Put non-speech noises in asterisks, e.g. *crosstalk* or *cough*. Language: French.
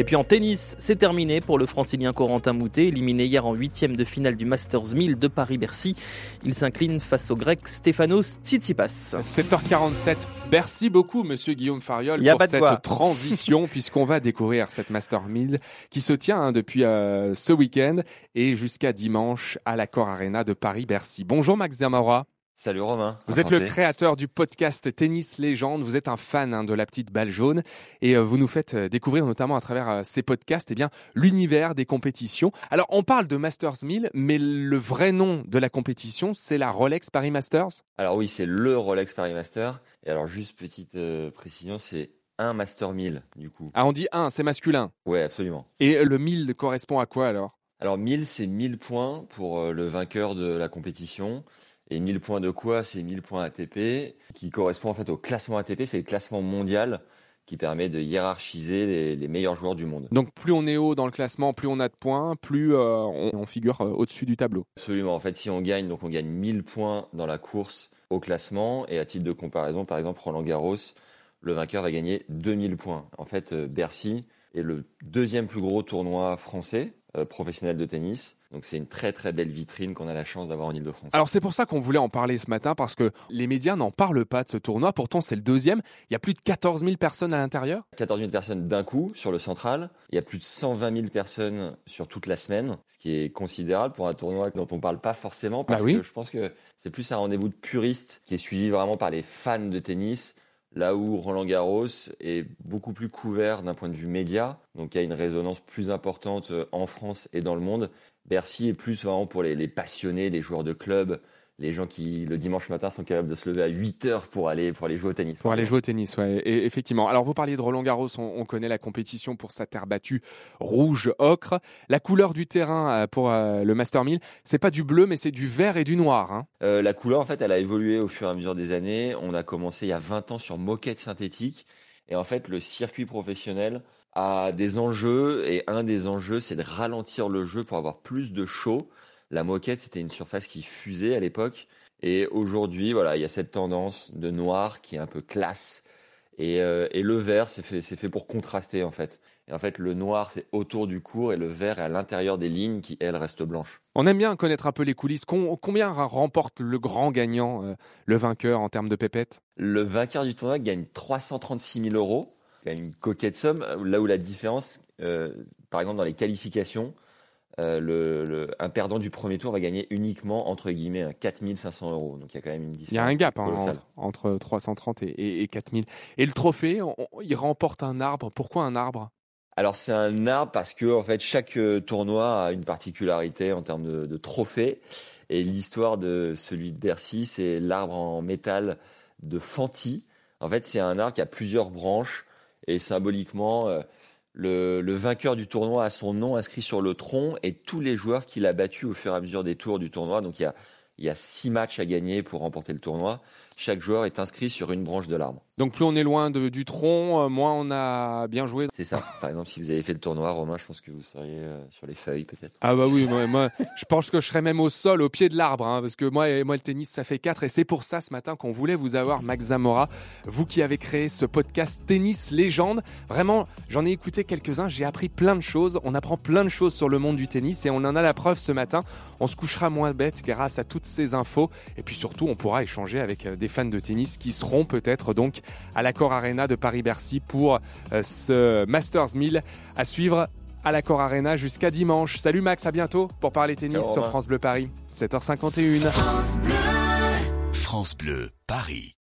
Et puis en tennis, c'est terminé pour le francilien Corentin Moutet, éliminé hier en huitième de finale du Masters 1000 de Paris-Bercy. Il s'incline face au grec Stefanos Tsitsipas. 7h47. Merci beaucoup, monsieur Guillaume Fariol, pour cette quoi. transition, *laughs* puisqu'on va découvrir cette Master 1000 qui se tient hein, depuis euh, ce week-end et jusqu'à dimanche à l'Accor Arena de Paris-Bercy. Bonjour Max Zamora. Salut Romain. Vous êtes le créateur du podcast Tennis Légende. Vous êtes un fan hein, de la petite balle jaune et euh, vous nous faites euh, découvrir notamment à travers euh, ces podcasts eh bien l'univers des compétitions. Alors on parle de Masters 1000, mais le vrai nom de la compétition c'est la Rolex Paris Masters? Alors oui, c'est le Rolex Paris Master. Et alors juste petite euh, précision, c'est un Master 1000 du coup. Ah on dit un, c'est masculin. Ouais, absolument. Et le 1000 correspond à quoi alors? Alors 1000, c'est 1000 points pour le vainqueur de la compétition. Et 1000 points de quoi C'est 1000 points ATP, qui correspond en fait au classement ATP, c'est le classement mondial qui permet de hiérarchiser les, les meilleurs joueurs du monde. Donc plus on est haut dans le classement, plus on a de points, plus euh, on, on figure euh, au-dessus du tableau. Absolument. En fait, si on gagne, donc on gagne 1000 points dans la course au classement. Et à titre de comparaison, par exemple, Roland Garros, le vainqueur va gagner 2000 points. En fait, euh, Bercy est le deuxième plus gros tournoi français professionnel de tennis. Donc c'est une très très belle vitrine qu'on a la chance d'avoir en Ile-de-France. Alors c'est pour ça qu'on voulait en parler ce matin parce que les médias n'en parlent pas de ce tournoi. Pourtant c'est le deuxième. Il y a plus de 14 000 personnes à l'intérieur. 14 000 personnes d'un coup sur le central. Il y a plus de 120 000 personnes sur toute la semaine, ce qui est considérable pour un tournoi dont on parle pas forcément parce Bah oui. que je pense que c'est plus un rendez-vous de puristes qui est suivi vraiment par les fans de tennis. Là où Roland Garros est beaucoup plus couvert d'un point de vue média, donc il y a une résonance plus importante euh, en France et dans le monde. Bercy est plus vraiment pour les, les passionnés, les joueurs de club, les gens qui le dimanche matin sont capables de se lever à 8 heures pour aller, pour aller jouer au tennis. Pour aller jouer au tennis, ouais, et effectivement. Alors vous parliez de Roland Garros, on, on connaît la compétition pour sa terre battue rouge ocre. La couleur du terrain euh, pour euh, le Master 1000, c'est pas du bleu, mais c'est du vert et du noir. Hein. Euh, la couleur, en fait, elle a évolué au fur et à mesure des années. On a commencé il y a 20 ans sur moquette synthétique. Et en fait, le circuit professionnel a des enjeux. Et un des enjeux, c'est de ralentir le jeu pour avoir plus de show. La moquette, c'était une surface qui fusait à l'époque. Et aujourd'hui, voilà, il y a cette tendance de noir qui est un peu classe. Et, euh, et le vert, c'est fait, fait pour contraster, en fait. Et en fait, le noir, c'est autour du cours et le vert est à l'intérieur des lignes qui, elles, restent blanches. On aime bien connaître un peu les coulisses. Com- combien remporte le grand gagnant, euh, le vainqueur en termes de pépettes Le vainqueur du tournoi gagne 336 000 euros, quand même une coquette somme, là où la différence, euh, par exemple dans les qualifications, euh, le, le- un perdant du premier tour va gagner uniquement, entre guillemets, un 4 500 euros. Donc il y a quand même une différence. Il y a un gap hein, entre, entre 330 et, et, et 4000. Et le trophée, on- on- il remporte un arbre. Pourquoi un arbre? Alors c'est un arbre parce que en fait chaque euh, tournoi a une particularité en termes de, de trophée. Et l'histoire de celui de Bercy, c'est l'arbre en métal de Fanti. En fait, c'est un arbre qui a plusieurs branches et symboliquement, euh, le, vainqueur du tournoi a son nom inscrit sur le tronc et tous les joueurs qu'il a battus au fur et à mesure des tours du tournoi. Donc il y a, il y a six matchs à gagner pour remporter le tournoi. Chaque joueur est inscrit sur une branche de l'arbre. Donc plus on est loin de- du tronc, euh, moins on a bien joué. C'est ça. Par exemple, si vous avez fait le tournoi, Romain, je pense que vous seriez euh, sur les feuilles peut-être. Ah bah oui, moi, moi, je pense que je serais même au sol, au pied de l'arbre, hein, parce que moi, et moi le tennis, ça fait 4 et c'est pour ça ce matin qu'on voulait vous avoir, Max Zamora, vous qui avez créé ce podcast Tennis Légende. Vraiment, j'en ai écouté quelques-uns, j'ai appris plein de choses, on apprend plein de choses sur le monde du tennis et on en a la preuve ce matin. On se couchera moins bête grâce à toutes ces infos et puis surtout, on pourra échanger avec euh, des fans de tennis qui seront peut-être donc à l'Accor Arena de Paris-Bercy pour euh, ce Masters 1000 à suivre à l'Accor Arena jusqu'à dimanche. Salut Max, à bientôt pour parler tennis Ciao, sur. France Bleu Paris, 7h51. France Bleu, Paris.